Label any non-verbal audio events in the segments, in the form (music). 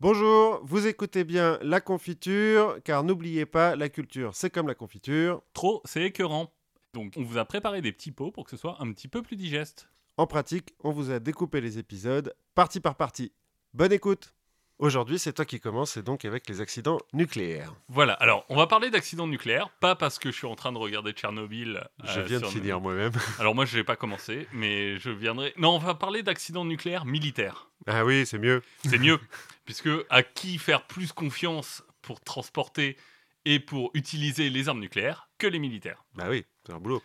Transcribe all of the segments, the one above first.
Bonjour, vous écoutez bien la confiture, car n'oubliez pas, la culture, c'est comme la confiture. Trop, c'est écœurant. Donc on vous a préparé des petits pots pour que ce soit un petit peu plus digeste. En pratique, on vous a découpé les épisodes partie par partie. Bonne écoute Aujourd'hui, c'est toi qui commence, et donc avec les accidents nucléaires. Voilà, alors on va parler d'accidents nucléaires, pas parce que je suis en train de regarder Tchernobyl. Je euh, viens de finir moi-même. (laughs) Alors moi je n'ai pas commencé, mais je viendrai... Non, on va parler d'accidents nucléaires militaires. Ah oui, c'est mieux. C'est mieux, (laughs) puisque à qui faire plus confiance pour transporter et pour utiliser les armes nucléaires que les militaires? Bah oui, c'est un boulot.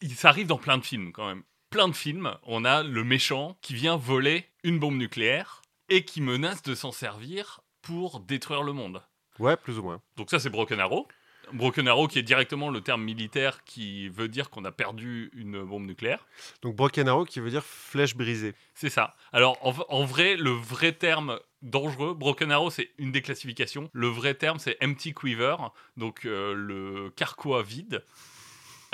Il- Ça arrive dans plein de films quand même. Plein de films, on a le méchant qui vient voler une bombe nucléaire et qui menace de s'en servir pour détruire le monde. Ouais, plus ou moins. Donc ça c'est Broken Arrow. Broken Arrow qui est directement le terme militaire qui veut dire qu'on a perdu une bombe nucléaire. Donc Broken Arrow qui veut dire flèche brisée. C'est ça. Alors en, en vrai, le vrai terme dangereux, Broken Arrow c'est une des classifications. Le vrai terme c'est Empty Quiver, donc euh, le carquois vide.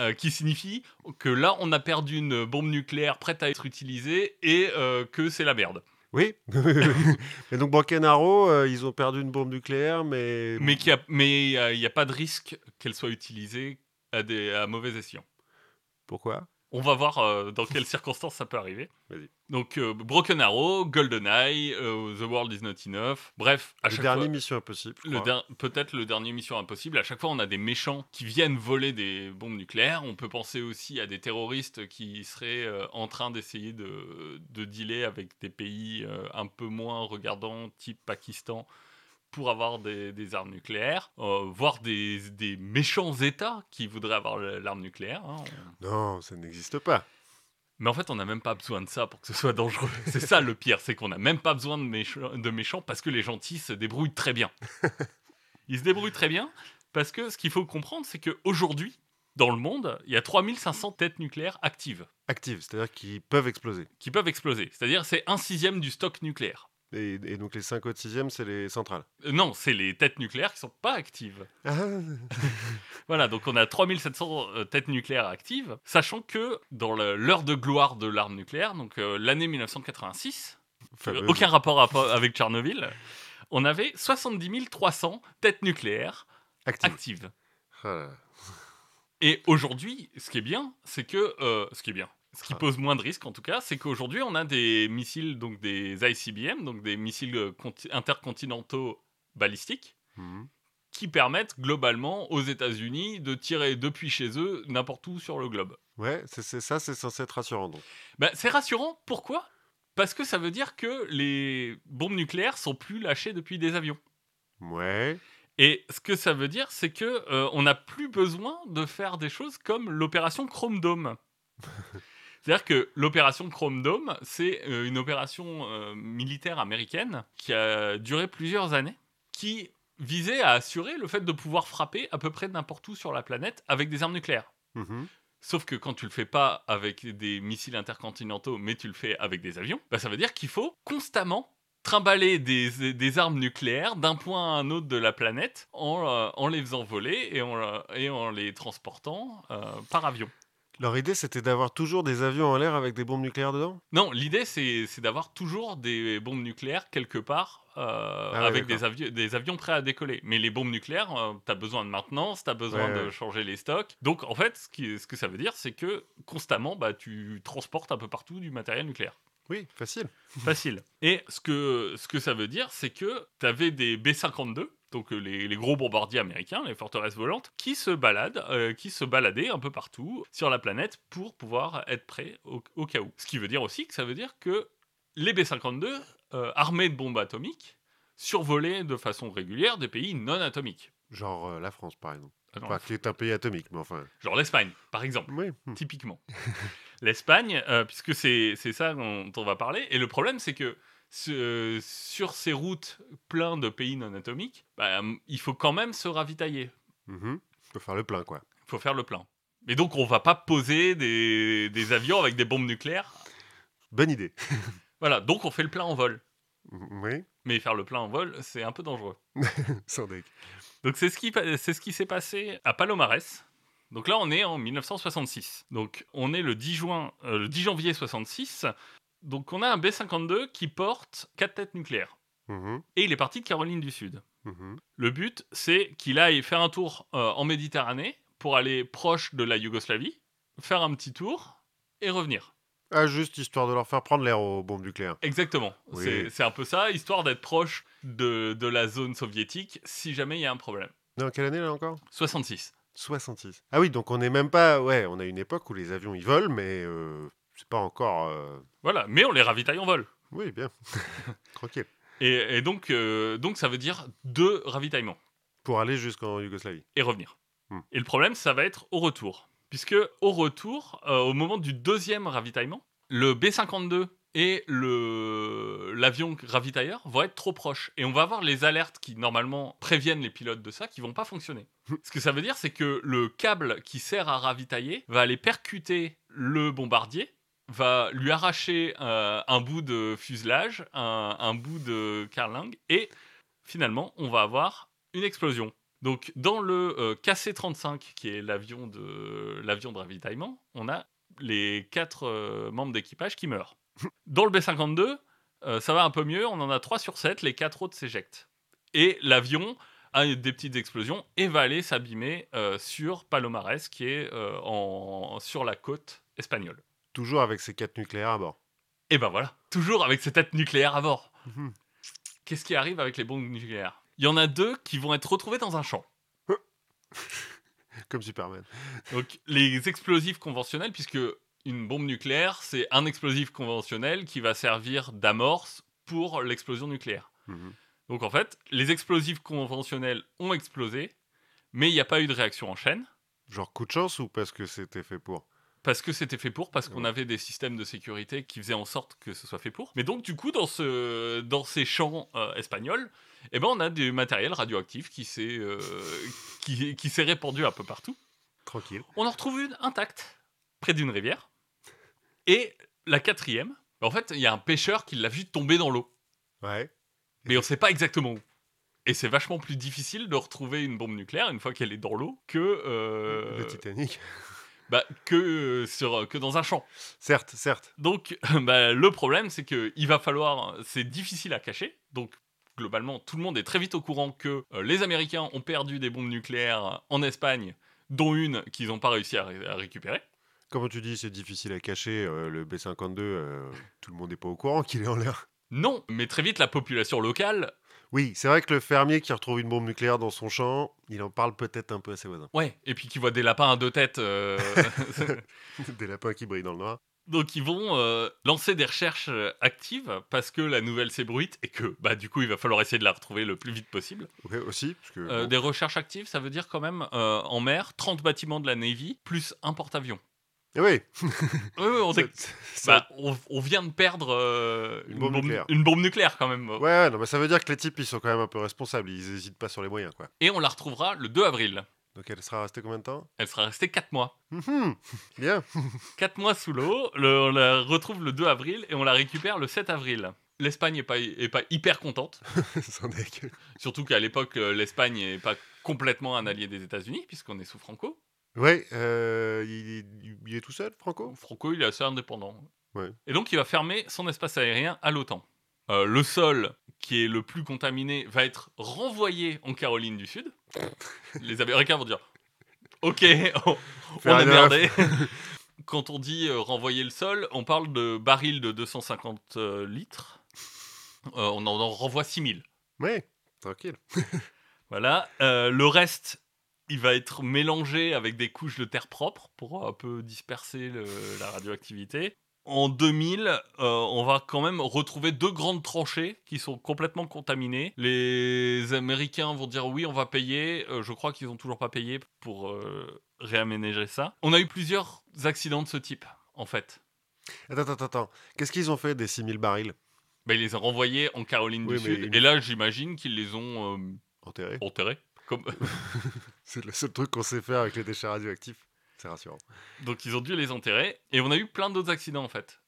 euh, qui signifie que là on a perdu une bombe nucléaire prête à être utilisée et euh, que c'est la merde. Oui. (laughs) (laughs) Et donc Arrow, euh, ils ont perdu une bombe nucléaire, mais... Mais a- euh, il n'y a pas de risque qu'elle soit utilisée à, des, à mauvais escient. Pourquoi? On va voir euh, dans quelles circonstances ça peut arriver. Donc euh, Broken Arrow, GoldenEye, euh, The World Is Not Enough. Bref, à Le chaque dernier fois, Mission Impossible. le der- peut-être le dernier Mission Impossible. À chaque fois, on a des méchants qui viennent voler des bombes nucléaires. On peut penser aussi à des terroristes qui seraient euh, en train d'essayer de, de dealer avec des pays un peu moins regardants, type Pakistan, pour avoir des, des armes nucléaires, euh, voire des, des méchants États qui voudraient avoir l'arme nucléaire. hein. On- Non, ça n'existe pas. mais en fait, on n'a même pas besoin de ça pour que ce soit dangereux. C'est ça le pire, c'est qu'on n'a même pas besoin de, méchants- de méchants parce que les gentils se débrouillent très bien. (laughs) Ils se débrouillent très bien parce que ce qu'il faut comprendre, c'est qu'aujourd'hui, dans le monde, il y a 3500 têtes nucléaires actives Active, c'est-à-dire qu'ils peuvent exploser. qui peuvent exploser. C'est-à-dire c'est un sixième du stock nucléaire. Et, et donc les 5 autres sixièmes, c'est les centrales. Euh, non, c'est les têtes nucléaires qui sont pas actives. Ah, (laughs) Voilà, donc on a 3700 euh, têtes nucléaires actives, sachant que dans l'heure de gloire de l'arme nucléaire, donc euh, l'année 1986, fameuse. Euh, Aucun rapport à- avec Tchernobyl. On avait 70 300 têtes nucléaires Active. actives. Ah. Et aujourd'hui, ce qui est bien, c'est que euh, ce qui est bien, ce qui pose moins de risques en tout cas, c'est qu'aujourd'hui on a des missiles, donc des ICBM, donc des missiles conti- intercontinentaux balistiques, Mhm. qui permettent globalement aux États-Unis de tirer depuis chez eux n'importe où sur le globe. Ouais, c'est ça, c'est censé être rassurant. Donc. Ben, c'est rassurant. Pourquoi? Parce que ça veut dire que les bombes nucléaires sont plus lâchées depuis des avions. Ouais. Et ce que ça veut dire, c'est que euh, on n'a plus besoin de faire des choses comme l'opération Chrome Dome. (laughs) C'est-à-dire que l'opération Chrome Dome, c'est euh, une opération euh, militaire américaine qui a duré plusieurs années, qui visait à assurer le fait de pouvoir frapper à peu près n'importe où sur la planète avec des armes nucléaires. Mhm. Sauf que quand tu le fais pas avec des missiles intercontinentaux, mais tu le fais avec des avions, bah ça veut dire qu'il faut constamment trimballer des, des armes nucléaires d'un point à un autre de la planète en, euh, en les faisant voler et en, et en les transportant euh, par avion. Leur idée, c'était d'avoir toujours des avions en l'air avec des bombes nucléaires dedans? Non, l'idée c'est c'est d'avoir toujours des bombes nucléaires quelque part euh, Ah avec des, des avions prêts à décoller. Mais les bombes nucléaires, tu as besoin de maintenance, tu as besoin Ouais, de ouais. changer les stocks. Donc en fait, ce, qui, ce que ça veut dire, c'est que constamment, bah, tu transportes un peu partout du matériel nucléaire. Oui, facile. Facile. Et ce que, ce que ça veut dire, c'est que tu avais des B-52, donc euh, les, les gros bombardiers américains, les forteresses volantes, qui se baladent, euh, qui se baladaient un peu partout sur la planète pour pouvoir être prêts au, au cas où. Ce qui veut dire aussi que ça veut dire que les B-52, euh, armés de bombes atomiques, survolaient de façon régulière des pays non atomiques. Genre euh, la France, par exemple. Ah non, Enfin, qui est un pays atomique, mais enfin. Genre l'Espagne, par exemple. Oui. hmm. typiquement. (laughs) L'Espagne, puisque c'est ça dont on va parler, et le problème c'est que sur ces routes pleines de pays non atomiques, bah, il faut quand même se ravitailler, Mhm. Faut faire le plein, quoi. il faut faire le plein. Et donc on va pas poser des, des avions avec des bombes nucléaires? Bonne idée. (laughs) Voilà, donc on fait le plein en vol. oui, Mais faire le plein en vol, c'est un peu dangereux. (laughs) sans deck. Donc c'est ce qui, pa- c'est ce qui s'est passé à Palomares. Donc là, on est en 1966. Donc on est le 10, juin, euh, le 10 janvier 66. Donc on a un B-52 qui porte 4 têtes nucléaires. Mhm, et il est parti de Caroline du Sud. mhm. Le but, c'est qu'il aille faire un tour euh, en Méditerranée pour aller proche de la Yougoslavie, faire un petit tour et revenir. Ah, juste histoire de leur faire prendre l'air aux bombes nucléaires. Exactement. Oui. C'est- un peu ça, histoire d'être proche de, de la zone soviétique si jamais il y a un problème. Non, quelle année là encore? 66. 66. Ah oui, donc on n'est même pas. Ouais, on a une époque où les avions ils volent, mais euh, c'est pas encore. euh, Voilà, mais on les ravitaille en vol. Oui, bien. (laughs) Tranquille. Et, et donc, euh, donc ça veut dire deux ravitaillements Pour aller jusqu'en Yougoslavie. et revenir. Hmm. Et le problème, ça va être au retour. Puisque au retour, euh, au moment du deuxième ravitaillement, le B-52 et le l'avion ravitailleur vont être trop proches. Et on va avoir les alertes qui, normalement, préviennent les pilotes de ça, qui vont pas fonctionner. Ce que ça veut dire, c'est que le câble qui sert à ravitailler va aller percuter le bombardier, va lui arracher euh, un bout de fuselage, un, bout de carlingue, et finalement, on va avoir une explosion. Donc, dans le euh, KC-35, qui est l'avion de, l'avion de ravitaillement, on a les quatre euh, membres d'équipage qui meurent. Dans le B-52, euh, ça va un peu mieux, on en a 3 sur 7, les quatre autres s'éjectent. Et l'avion a des petites explosions et va aller s'abîmer sur Palomares, qui est sur la côte espagnole. Toujours avec ces quatre nucléaires à bord. Et ben voilà, toujours avec ces têtes nucléaires à bord. Mhm. Qu'est-ce qui arrive avec les bombes nucléaires? Il y en a deux qui vont être retrouvés dans un champ. (laughs) Comme Superman. Donc les explosifs conventionnels, puisque une bombe nucléaire, c'est un explosif conventionnel qui va servir d'amorce pour l'explosion nucléaire. Mhm. Donc en fait, les explosifs conventionnels ont explosé, mais il n'y a pas eu de réaction en chaîne, Genre coup de chance ou parce que c'était fait pour? Parce que c'était fait pour, parce qu'on Ouais. avait des systèmes de sécurité qui faisaient en sorte que ce soit fait pour. Mais donc du coup, dans, ce, dans ces champs euh, espagnols, eh ben, on a du matériel radioactif qui s'est euh, qui, qui s'est répandu un peu partout. Tranquille. On en retrouve une intacte, près d'une rivière. Et la quatrième, en fait, il y a un pêcheur qui l'a vu tomber dans l'eau. Ouais. Mais on ne sait pas exactement où. Et c'est vachement plus difficile de retrouver une bombe nucléaire une fois qu'elle est dans l'eau que, euh, Le Titanic. Bah, que, euh, sur, que dans un champ. certes, certes. Donc, (laughs) bah, le problème, c'est que il va falloir. C'est difficile à cacher. Donc, globalement, tout le monde est très vite au courant que euh, les Américains ont perdu des bombes nucléaires en Espagne, dont une qu'ils n'ont pas réussi à, ré- à récupérer. Comme tu dis, c'est difficile à cacher. euh, le B-52, euh, tout le monde n'est pas au courant qu'il est en l'air? Non, mais très vite, la population locale. Oui, c'est vrai que le fermier qui retrouve une bombe nucléaire dans son champ, il en parle peut-être un peu à ses voisins. Ouais, et puis qui voit des lapins à deux têtes. euh, (laughs) Des lapins qui brillent dans le noir. Donc, ils vont euh, lancer des recherches euh, actives parce que la nouvelle s'ébruite et que, bah, du coup, il va falloir essayer de la retrouver le plus vite possible. Ouais, aussi, parce que Euh, bon, Des recherches actives, ça veut dire quand même euh, en mer, 30 bâtiments de la Navy plus un porte-avions. Eh oui, Oui, oui, on, ça- est- ça- bah, on, on vient de perdre euh, Une bombe nucléaire. une bombe nucléaire quand même. Ouais, non, mais ça veut dire que les types, ils sont quand même un peu responsables. Ils hésitent pas sur les moyens, quoi. Et on la retrouvera le 2 avril. Donc elle sera restée combien de temps? Elle sera restée 4 mois. Mhm, (laughs) Bien. (laughs) 4 mois sous l'eau, le- on la retrouve le 2 avril et on la récupère le 7 avril. L'Espagne est pas, est pas hyper contente, (laughs) surtout qu'à l'époque, euh, l'Espagne n'est pas complètement un allié des États-Unis, puisqu'on est sous Franco. Ouais, euh, il, est tout seul, Franco? Franco, il est assez indépendant. Ouais. Et donc, il va fermer son espace aérien à l'OTAN. Euh, le sol, qui est le plus contaminé, va être renvoyé en Caroline du Sud. (laughs) Les Américains vont dire Ok, on, on est merdé. (laughs) (laughs) Quand on dit euh, renvoyer le sol, on parle de barils de 250 euh, litres. On en, en renvoie 6000. Ouais, tranquille. Voilà. Le reste, il va être mélangé avec des couches de terre propre pour un peu disperser le- la radioactivité. En 2000, euh, on va quand même retrouver deux grandes tranchées qui sont complètement contaminées. Les Américains vont dire oui, on va payer. Euh, je crois qu'ils n'ont toujours pas payé pour euh, réaménager ça. On a eu plusieurs accidents de ce type, en fait. Attends, attends, attends. Qu'est-ce qu'ils ont fait des 6000 barils? Bah, ils les ont renvoyés en Caroline Oui, du Sud. une- Et là, j'imagine qu'ils les ont euh, Enterrés enterrés. Comme... (laughs) C'est le seul truc qu'on sait faire avec les déchets radioactifs. C'est rassurant. Donc ils ont dû les enterrer. Et on a eu plein d'autres accidents en fait.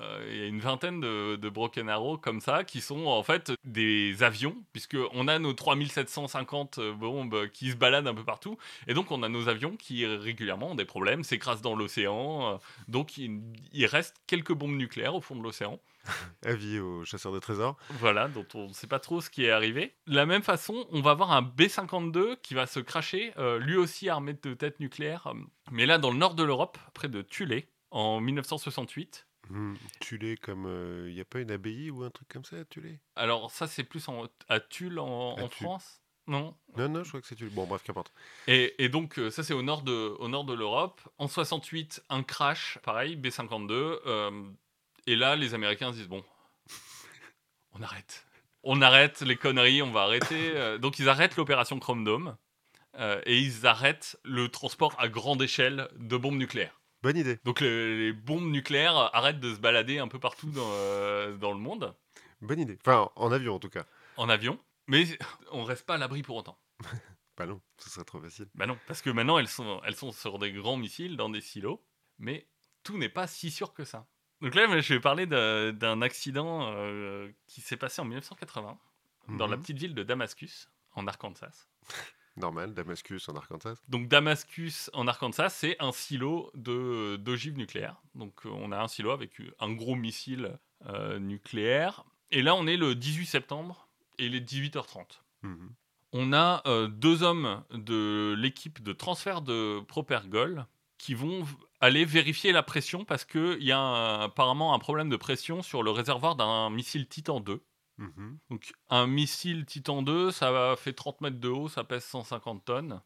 Euh, il y a une vingtaine de, de Broken Arrow comme ça, qui sont en fait des avions, puisqu'on a nos 3750 euh, bombes qui se baladent un peu partout, et donc on a nos avions qui régulièrement ont des problèmes, s'écrasent dans l'océan, euh, donc il, il reste quelques bombes nucléaires au fond de l'océan. (laughs) Avis aux chasseurs de trésors. Voilà, dont on ne sait pas trop ce qui est arrivé. De la même façon, on va avoir un B-52 qui va se cracher, euh, lui aussi armé de têtes nucléaires, mais là dans le nord de l'Europe, près de Tulé, en 1968. Hmm, Tulé comme... Il n'y a pas une abbaye ou un truc comme ça à Tulé? Alors ça, c'est plus en- à Tulle en, À en Tulle. France? Non? Non, non, je crois que c'est Tulé. Bon, bref, qu'importe. et, et donc, euh, ça, c'est au nord de, au nord de l'Europe. En 68, un crash, pareil, B-52. euh, et là, les Américains se disent, bon, (laughs) on arrête. On arrête les conneries, on va arrêter. euh, (laughs) donc, ils arrêtent l'opération Chrome Dome. euh, et ils arrêtent le transport à grande échelle de bombes nucléaires. Bonne idée. Donc, le- les bombes nucléaires arrêtent de se balader un peu partout dans, euh, dans le monde, Bonne idée. Enfin, en avion en tout cas. en avion. Mais on reste pas à l'abri pour autant. (laughs) Bah non, ce serait trop facile. Bah non, parce que maintenant elles sont, elles sont sur des grands missiles, dans des silos, mais tout n'est pas si sûr que ça. Donc là, je vais parler d'un d'un accident euh, qui s'est passé en 1980 dans la Mhm. petite ville de Damascus, en Arkansas. (laughs) Normal, Damascus en Arkansas. Donc Damascus, en Arkansas, c'est un silo de d'ogives nucléaires. Donc euh, on a un silo avec un gros missile euh, nucléaire. Et là, on est le 18 septembre et il est 18h30. Mhm. on a euh, deux hommes de l'équipe de transfert de Propergol qui vont aller vérifier la pression parce qu'il y a un- apparemment un problème de pression sur le réservoir d'un missile Titan 2. Mhm. Donc un missile Titan 2, ça fait 30 mètres de haut, ça pèse 150 tonnes.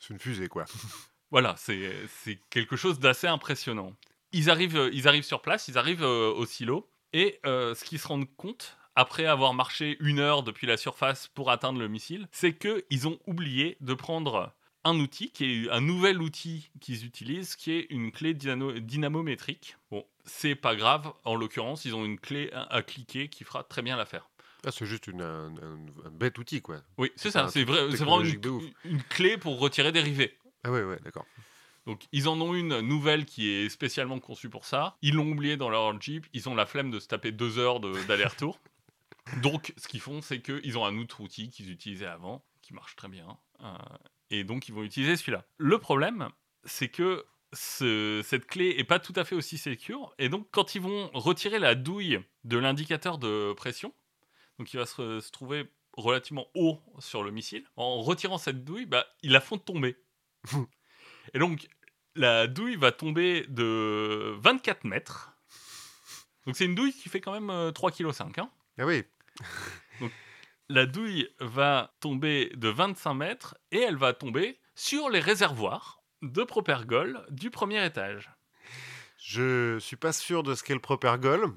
C'est une fusée, quoi. (laughs) Voilà, c'est quelque chose d'assez impressionnant. Ils arrivent, euh, ils arrivent sur place, ils arrivent euh, au silo, et euh, ce qu'ils se rendent compte, après avoir marché une heure depuis la surface pour atteindre le missile, c'est qu'ils ont oublié de prendre un outil, qui est un nouvel outil qu'ils utilisent, qui est une clé dynamo- dynamométrique. Bon, c'est pas grave, en l'occurrence, ils ont une clé à, à cliquer qui fera très bien l'affaire. Ah, c'est juste une, un, un- un bête outil, quoi. Oui, c'est ça, c'est vrai, vraiment une, clé pour retirer des rivets. Ah ouais, ouais, d'accord. Donc ils en ont une nouvelle qui est spécialement conçue pour ça. Ils l'ont oublié dans leur Jeep. Ils ont la flemme de se taper deux heures de- d'aller-retour. (laughs) donc ce qu'ils font, c'est qu'ils ont un autre outil qu'ils utilisaient avant, qui marche très bien. euh, et donc ils vont utiliser celui-là. Le problème, c'est que ce- cette clé est pas tout à fait aussi sécure. Et donc quand ils vont retirer la douille de l'indicateur de pression, donc il va se, se trouver relativement haut sur le missile, en retirant cette douille, bah, ils la font tomber. (laughs) Et donc, la douille va tomber de 24 mètres. Donc, c'est une douille qui fait quand même euh, 3,5 kg. Hein. Ah oui, (laughs) La douille va tomber de 25 mètres et elle va tomber sur les réservoirs de Propergol du premier étage. je suis pas sûr de ce qu'est le propergol,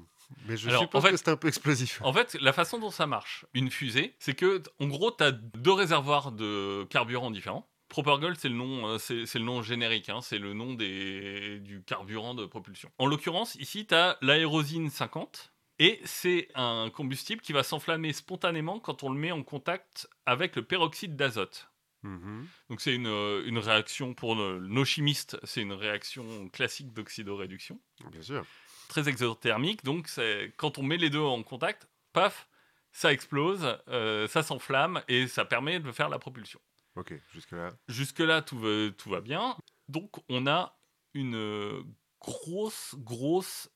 mais je Alors, suppose en fait- que c'est un peu explosif. En fait, la façon dont ça marche, une fusée, c'est que, en gros, tu as deux réservoirs de carburant différents. Propergol, c'est le nom, euh, c'est le nom générique, hein, c'est le nom des, du carburant de propulsion. En l'occurrence, ici, tu as l'aérosine 50, et c'est un combustible qui va s'enflammer spontanément quand on le met en contact avec le peroxyde d'azote. Mhm. Donc c'est une, euh, une réaction pour nos chimistes, c'est une réaction classique d'oxydoréduction Bien sûr. Très exothermique. Donc, quand on met les deux en contact, paf, ça explose, euh, ça s'enflamme et ça permet de faire la propulsion. Ok, jusque-là. Jusque-là, tout va, tout va bien. Donc, on a une grosse, grosse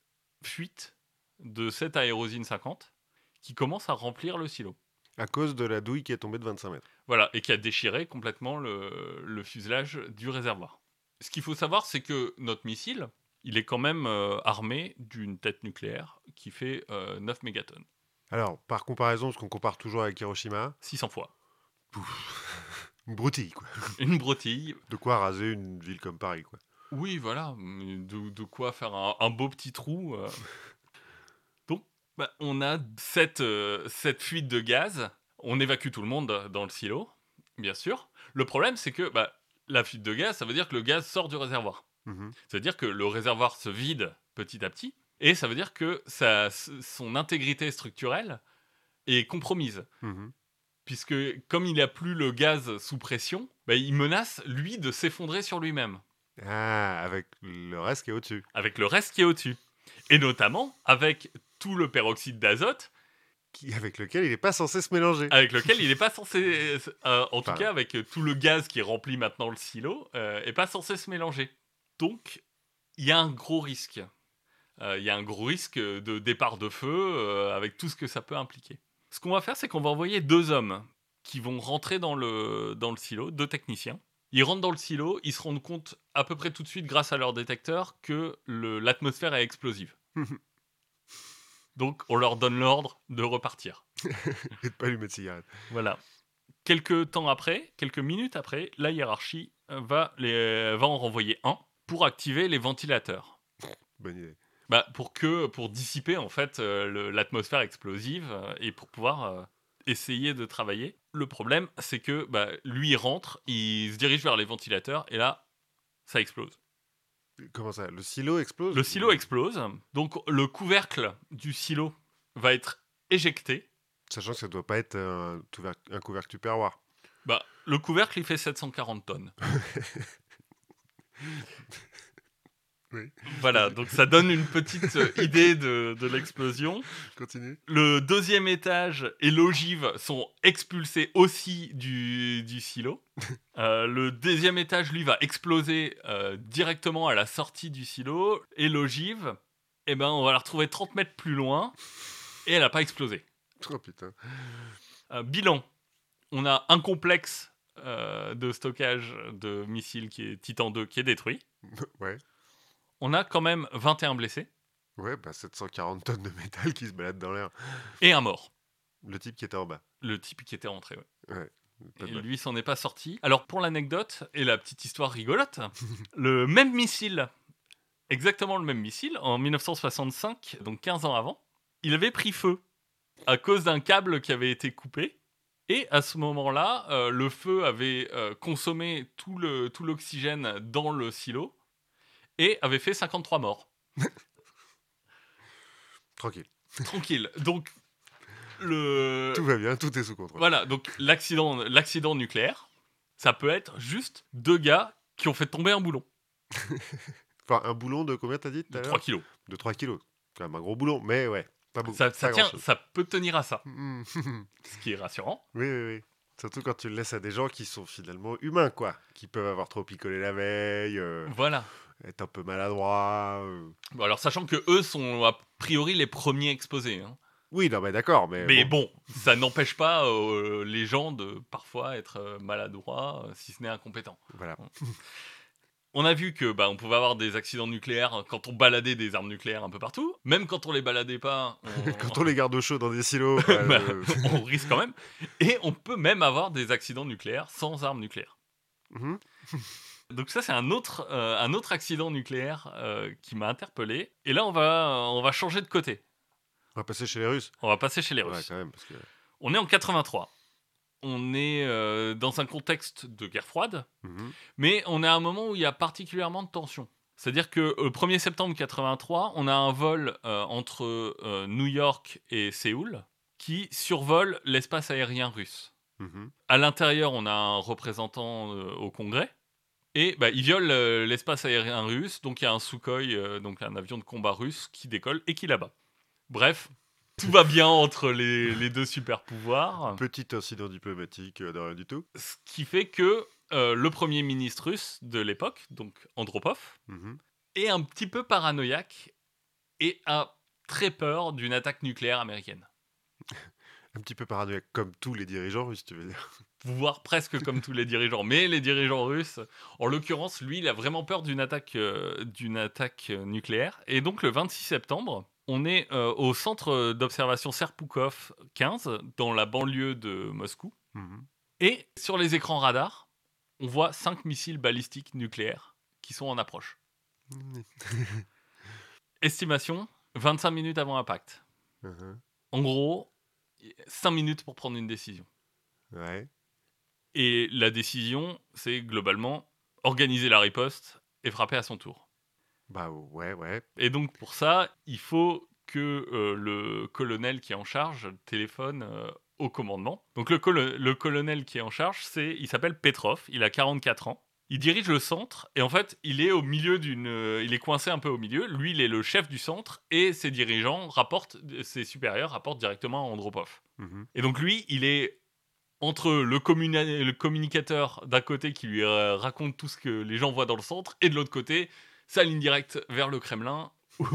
fuite de cette aérosine 50 qui commence à remplir le silo. À cause de la douille qui est tombée de 25 mètres. Voilà, et qui a déchiré complètement le, le fuselage du réservoir. Ce qu'il faut savoir, c'est que notre missile, il est quand même euh, armé d'une tête nucléaire qui fait euh, 9 mégatonnes. Alors, par comparaison, parce qu'on compare toujours avec Hiroshima, 600 fois. (laughs) une broutille, quoi. (laughs) Une broutille. De quoi raser une ville comme Paris, quoi. Oui, voilà. De, de quoi faire un, un beau petit trou. euh. (laughs) Donc, bah, on a cette, euh, cette fuite de gaz. On évacue tout le monde dans le silo, bien sûr. Le problème, c'est que bah, la fuite de gaz, ça veut dire que le gaz sort du réservoir. Mhm. C'est-à-dire que le réservoir se vide petit à petit. Et ça veut dire que sa- son intégrité structurelle est compromise. Mhm. Puisque comme il n'a plus le gaz sous pression, bah, il menace, lui, de s'effondrer sur lui-même. Ah, avec le reste qui est au-dessus. avec le reste qui est au-dessus. Et notamment avec tout le peroxyde d'azote avec lequel il n'est pas censé se mélanger. avec lequel il n'est (laughs) pas censé, euh, en tout cas avec tout le gaz qui remplit maintenant le silo, euh, est pas censé se mélanger. Donc, il y a un gros risque. Euh, Il y a un gros risque de départ de feu euh, avec tout ce que ça peut impliquer. Ce qu'on va faire, c'est qu'on va envoyer deux hommes qui vont rentrer dans le, dans le silo, deux techniciens. Ils rentrent dans le silo, ils se rendent compte à peu près tout de suite, grâce à leur détecteur, que l'atmosphère est explosive. (laughs) Donc, on leur donne l'ordre de repartir. (laughs) Et de pas allumer de cigarette. Voilà. Quelques temps après, quelques minutes après, la hiérarchie va, les, va en renvoyer un pour activer les ventilateurs. Bonne idée. Bah, pour que pour dissiper en fait euh, l'atmosphère explosive euh, et pour pouvoir euh, essayer de travailler. Le problème, c'est que bah, lui il rentre, il se dirige vers les ventilateurs et là, ça explose. Comment ça Le silo explose Le silo explose, donc le couvercle du silo va être éjecté. Sachant que ça doit pas être un, couvercle tupperware. Bah, le couvercle il fait 740 tonnes. (laughs) (laughs) Oui. Voilà, donc ça donne une petite euh, idée de, de l'explosion. Continue. Le deuxième étage et l'ogive sont expulsés aussi du, du silo. (laughs) Euh, le deuxième étage, lui, va exploser euh, directement à la sortie du silo. Et l'ogive, eh ben, on va la retrouver 30 mètres plus loin. Et elle n'a pas explosé. Oh putain. Euh, bilan. On a un complexe euh, de stockage de missiles qui est Titan 2 qui est détruit. (laughs) Ouais. On a quand même 21 blessés Ouais, bah 740 tonnes de métal qui se baladent dans l'air. et un mort. Le type qui était en bas. Le type qui était rentré. ouais. De Et lui s'en est pas sorti. Alors pour l'anecdote et la petite histoire rigolote, (laughs) le même missile, exactement le même missile, en 1965, donc 15 ans avant, il avait pris feu à cause d'un câble qui avait été coupé. Et à ce moment-là, euh, le feu avait euh, consommé tout l'oxygène dans le silo et avait fait 53 morts. (laughs) Tranquille. Tranquille. Donc le (laughs) Tout va bien, tout est sous contrôle. Voilà, donc l'accident, nucléaire, ça peut être juste deux gars qui ont fait tomber un boulon (laughs) Enfin, un boulon de combien t'as dit de à 3 l'heure kilos. De 3 kilos. Quand même un gros boulon, mais ouais. Pas beaucoup. Ça, ça pas tient, grand-chose. ça peut tenir à ça, Mm. (laughs) ce qui est rassurant. oui, oui, oui. Surtout quand tu le laisses à des gens qui sont finalement humains, quoi. Qui peuvent avoir trop picolé la veille, euh, Voilà. être un peu maladroits. euh. Bon, alors sachant que eux sont a priori les premiers exposés. hein. Oui, non, mais d'accord, mais. Mais bon. bon, ça n'empêche pas euh, les gens de parfois être euh, maladroits, euh, si ce n'est incompétents. Voilà. (laughs) On a vu que bah, on pouvait avoir des accidents nucléaires quand on baladait des armes nucléaires un peu partout. Même quand on les baladait pas, (laughs) on, Quand on les garde au chaud dans des silos. (laughs) bah, Bah, (laughs) euh, on risque quand même. Et on peut même avoir des accidents nucléaires sans armes nucléaires. mhm. Donc ça, c'est un autre, euh, un autre accident nucléaire euh, qui m'a interpellé. Et là, on va, on va changer de côté. On va passer chez les Russes. On va passer chez les Ouais, Russes. quand même, parce que. On est en 83. On est euh, dans un contexte de guerre froide, Mhm. mais on est à un moment où il y a particulièrement de tension. C'est-à-dire que le 1er septembre 83, on a un vol euh, entre euh, New York et Séoul qui survole l'espace aérien russe. Mhm. À l'intérieur, on a un représentant euh, au Congrès. Et bah, il viole euh, l'espace aérien russe. Donc il y a un Sukhoi, euh, donc un avion de combat russe, qui décolle et qui là-bas. Bref, tout va bien entre les, les deux super pouvoirs. Petit incident diplomatique euh, de rien du tout. Ce qui fait que euh, le premier ministre russe de l'époque, donc Andropov, Mhm. est un petit peu paranoïaque et a très peur d'une attaque nucléaire américaine. (laughs) Un petit peu paranoïaque, comme tous les dirigeants russes, tu veux dire. voire presque comme tous les dirigeants. Mais les dirigeants russes, en l'occurrence, lui, il a vraiment peur d'une attaque, euh, d'une attaque euh, nucléaire. Et donc, le 26 septembre, on est euh, au centre d'observation Serpoukov 15, dans la banlieue de Moscou. Mhm. Et sur les écrans radars, on voit cinq missiles balistiques nucléaires qui sont en approche. (laughs) Estimation 25 minutes avant impact. Mhm. En gros, 5 minutes pour prendre une décision. Ouais. Et la décision, c'est globalement organiser la riposte et frapper à son tour. Bah ouais, ouais. Et donc pour ça, il faut que euh, le colonel qui est en charge téléphone euh, au commandement. Donc le, colo- le colonel qui est en charge, c'est, il s'appelle Petrov, il a 44 ans. Il dirige le centre et en fait, il est au milieu d'une, euh, il est coincé un peu au milieu. Lui, il est le chef du centre et ses dirigeants rapportent, ses supérieurs rapportent directement à Andropov. Mhm. Et donc lui, il est entre le, le communicateur d'un côté qui lui raconte tout ce que les gens voient dans le centre et de l'autre côté, sa ligne directe vers le Kremlin où,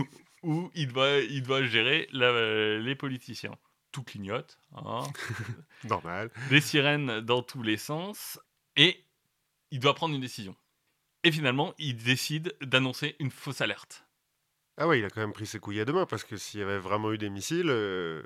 où il, doit, il doit gérer la- les politiciens. Tout clignote, hein, (laughs) Normal. des sirènes dans tous les sens et il doit prendre une décision. Et finalement, il décide d'annoncer une fausse alerte. Ah ouais, il a quand même pris ses couilles à deux mains parce que s'il y avait vraiment eu des missiles, euh,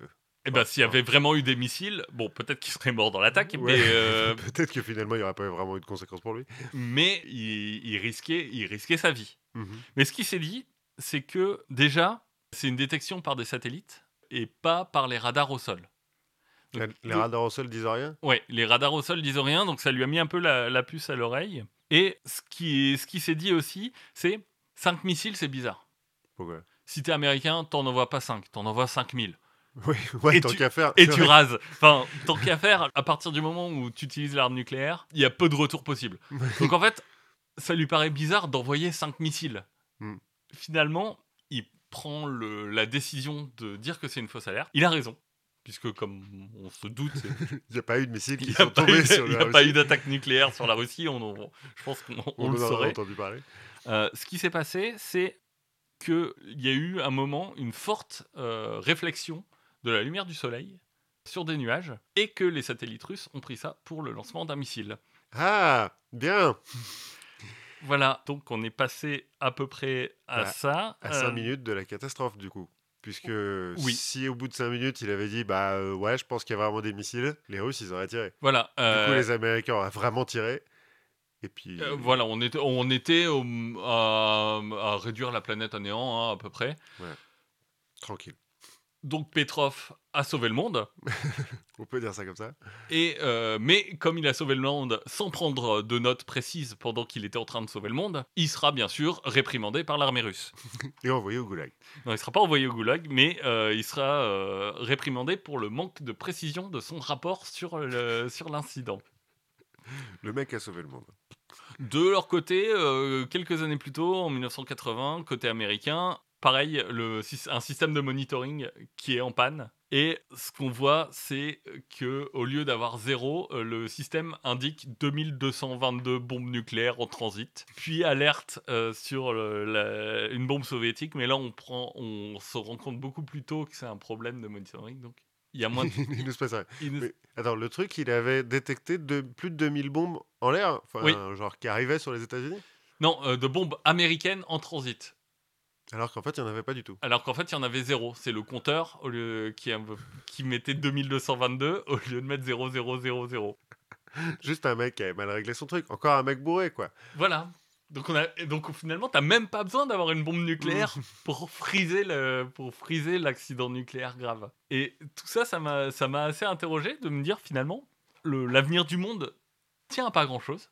Et ben, s'il y avait vraiment eu des missiles, bon, peut-être qu'il serait mort dans l'attaque, ouais, mais euh, (laughs) peut-être que finalement il n'y aurait pas vraiment eu de conséquences pour lui. mais il, il risquait, il risquait sa vie. Mhm. Mais ce qui s'est dit, c'est que déjà, c'est une détection par des satellites et pas par les radars au sol. Donc, Les le- radars au sol disent rien? Ouais, les radars au sol disent rien, donc ça lui a mis un peu la, la puce à l'oreille. Et ce qui, ce qui s'est dit aussi, c'est 5 missiles, c'est bizarre. Pourquoi? Si t'es américain, t'en envoies pas 5, t'en envoies 5000. Oui, ouais, Et tant tu- qu'à faire. Et tu vrai. rases. Enfin, tant qu'à faire, à partir du moment où tu utilises l'arme nucléaire, il y a peu de retour possible. Donc en fait, ça lui paraît bizarre d'envoyer 5 missiles. Hmm. Finalement, il prend le- la décision de dire que c'est une fausse alerte. Il a raison. Puisque, comme on se doute, (laughs) Il n'y a pas eu de missiles il qui n'y sont tombés eu, sur il y la a pas Russie. eu d'attaque nucléaire sur la Russie. On, on- je pense qu'on on On le en a saurait. entendu parler. Euh, ce qui s'est passé, c'est qu'il y a eu un moment, une forte euh, réflexion de la lumière du soleil sur des nuages et que les satellites russes ont pris ça pour le lancement d'un missile. Ah, bien Voilà, donc on est passé à peu près à À- ça. À Euh, 5 minutes de la catastrophe, du coup. Puisque Oui. si au bout de 5 minutes, il avait dit Bah euh, ouais, je pense qu'il y a vraiment des missiles, les Russes, ils auraient tiré. Voilà, Du coup, euh, les Américains auraient vraiment tiré. Et puis. euh, voilà, on était, on était au- à, à réduire la planète à néant hein, à peu près. Tranquille. Donc Petrov a sauvé le monde. (laughs) On peut dire ça comme ça. Et euh, mais comme il a sauvé le monde sans prendre de notes précises pendant qu'il était en train de sauver le monde, il sera bien sûr réprimandé par l'armée russe. (laughs) Et envoyé au goulag. Non, il sera pas envoyé au goulag, mais euh, il sera euh, réprimandé pour le manque de précision de son rapport sur le- sur l'incident. Le mec a sauvé le monde. De leur côté, euh, quelques années plus tôt, en 1980, côté américain, pareil, le, un système de monitoring qui est en panne. Et ce qu'on voit, c'est que au lieu d'avoir zéro, euh, le système indique 2222 bombes nucléaires en transit, puis alerte euh, sur le- la- une bombe soviétique. Mais là, on prend, on se rend compte beaucoup plus tôt que c'est un problème de monitoring. Donc, il y a moins. De, (laughs) il se passe (laughs) il Mais attends, le truc, il avait détecté de, plus de 2000 bombes en l'air, enfin, Oui. genre qui arrivaient sur les États-Unis, non, euh, de bombes américaines en transit. Alors qu'en fait, il n'y en avait pas du tout. Alors qu'en fait, il y en avait zéro. C'est le compteur au lieu, qui, qui mettait 2222 au lieu de mettre 0000. (laughs) Juste un mec qui avait mal réglé son truc. Encore un mec bourré, quoi. Voilà. Donc, on a, donc finalement, t'as même pas besoin d'avoir une bombe nucléaire (laughs) pour friser le, pour friser l'accident nucléaire grave. Et tout ça, ça m'a, ça m'a assez interrogé de me dire finalement, le, l'avenir du monde tient à pas grand chose.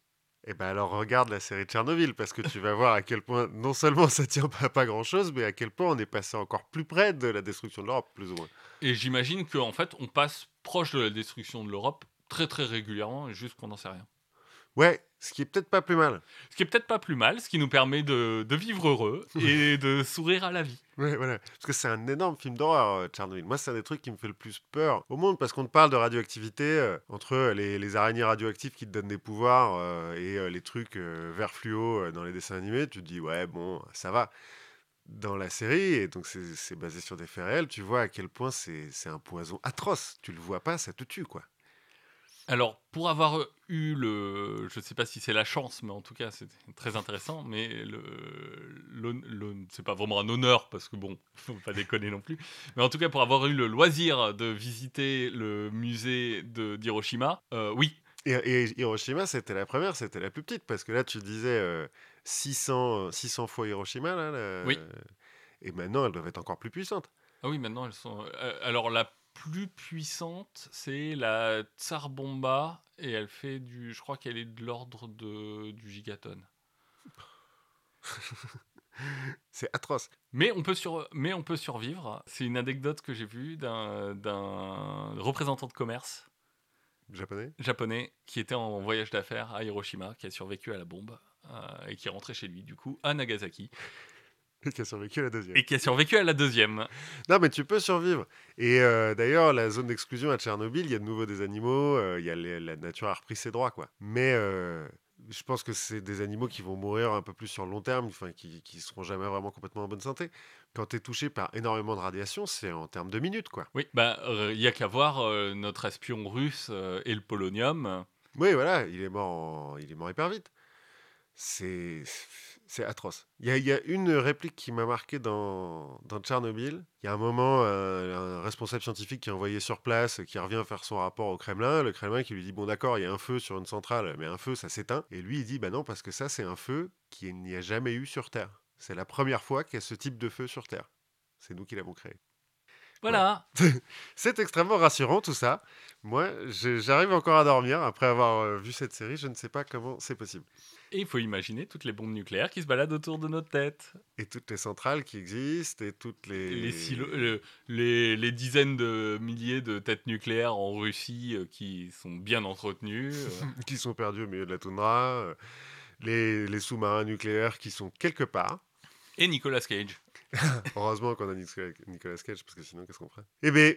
Et ben alors regarde la série de Tchernobyl, parce que tu vas voir à quel point, non seulement (laughs) ça tient pas à pas grand-chose, mais à quel point on est passé encore plus près de la destruction de l'Europe, plus ou moins. Et j'imagine qu'en fait, on passe proche de la destruction de l'Europe très très régulièrement, et juste qu'on n'en sait rien. Ouais, ce qui est peut-être pas plus mal. Ce qui est peut-être pas plus mal, ce qui nous permet de, de vivre heureux (laughs) et de sourire à la vie. Ouais, voilà. Parce que c'est un énorme film d'horreur, euh, Tchernobyl. Moi, c'est un des trucs qui me fait le plus peur au monde, parce qu'on te parle de radioactivité, euh, entre les, les araignées radioactives qui te donnent des pouvoirs euh, et euh, les trucs euh, vert fluo euh, dans les dessins animés, tu te dis, ouais, bon, ça va. Dans la série, et donc c'est basé sur des faits réels, tu vois à quel point c'est un poison atroce. Tu le vois pas, ça te tue, quoi. Alors, pour avoir eu le. Je sais pas si c'est la chance, mais en tout cas, c'est très intéressant. Mais le, l'hon- l'hon- c'est pas vraiment un honneur, parce que bon, (laughs) faut pas déconner non plus. Mais en tout cas, pour avoir eu le loisir de visiter le musée d'Hiroshima, euh, oui, Et, et Hiroshima, c'était la première, c'était la plus petite, parce que là, tu disais euh, 600, euh, 600 fois Hiroshima, là. Oui. et maintenant, elles doivent être encore plus puissantes. Ah oui, maintenant elles sont. euh, alors la plus puissante, c'est la Tsar Bomba et elle fait du. Je crois qu'elle est de l'ordre de du gigatonne. (laughs) C'est atroce. Mais on peut sur, mais on peut survivre. C'est une anecdote que j'ai vue d'un d'un représentant de commerce Japonais? japonais qui était en voyage d'affaires à Hiroshima, qui a survécu à la bombe euh, et qui est rentré chez lui, du coup, à Nagasaki, Et (laughs) qui a survécu à la deuxième. et qui a survécu à la deuxième. Non, mais tu peux survivre. Et euh, d'ailleurs, la zone d'exclusion à Tchernobyl, il y a de nouveau des animaux, euh, il y a les- la nature a repris ses droits, quoi. Mais euh, je pense que c'est des animaux qui vont mourir un peu plus sur le long terme, enfin, qui, qui seront jamais vraiment complètement en bonne santé. Quand tu es touché par énormément de radiation, c'est en termes de minutes, quoi. Oui, bah, il y a qu'à voir notre espion russe et le polonium. Oui, voilà, il est mort, en- il est mort hyper vite. C'est c'est atroce. Il y, a- il y a une réplique qui m'a marqué dans, dans Tchernobyl. Il y a un moment, euh, un responsable scientifique qui est envoyé sur place, qui revient faire son rapport au Kremlin. Le Kremlin qui lui dit Bon, d'accord, il y a un feu sur une centrale, mais un feu, ça s'éteint. Et lui, il dit Bah non, parce que ça, c'est un feu qui n'y a jamais eu sur Terre. C'est la première fois qu'il y a ce type de feu sur Terre. C'est nous qui l'avons créé. Voilà. (laughs) C'est extrêmement rassurant tout ça. Moi, j'arrive encore à dormir après avoir euh, vu cette série. Je ne sais pas comment c'est possible. Et il faut imaginer toutes les bombes nucléaires qui se baladent autour de notre tête. Et toutes les centrales qui existent et toutes les. Les, silos- le- les, les dizaines de milliers de têtes nucléaires en Russie euh, qui sont bien entretenues. euh. (laughs) qui sont perdus au milieu de la toundra. euh, Les, les sous-marins nucléaires qui sont quelque part. et Nicolas Cage. (laughs) Heureusement qu'on a Nicolas Cage, parce que sinon, qu'est-ce qu'on ferait? Eh bien,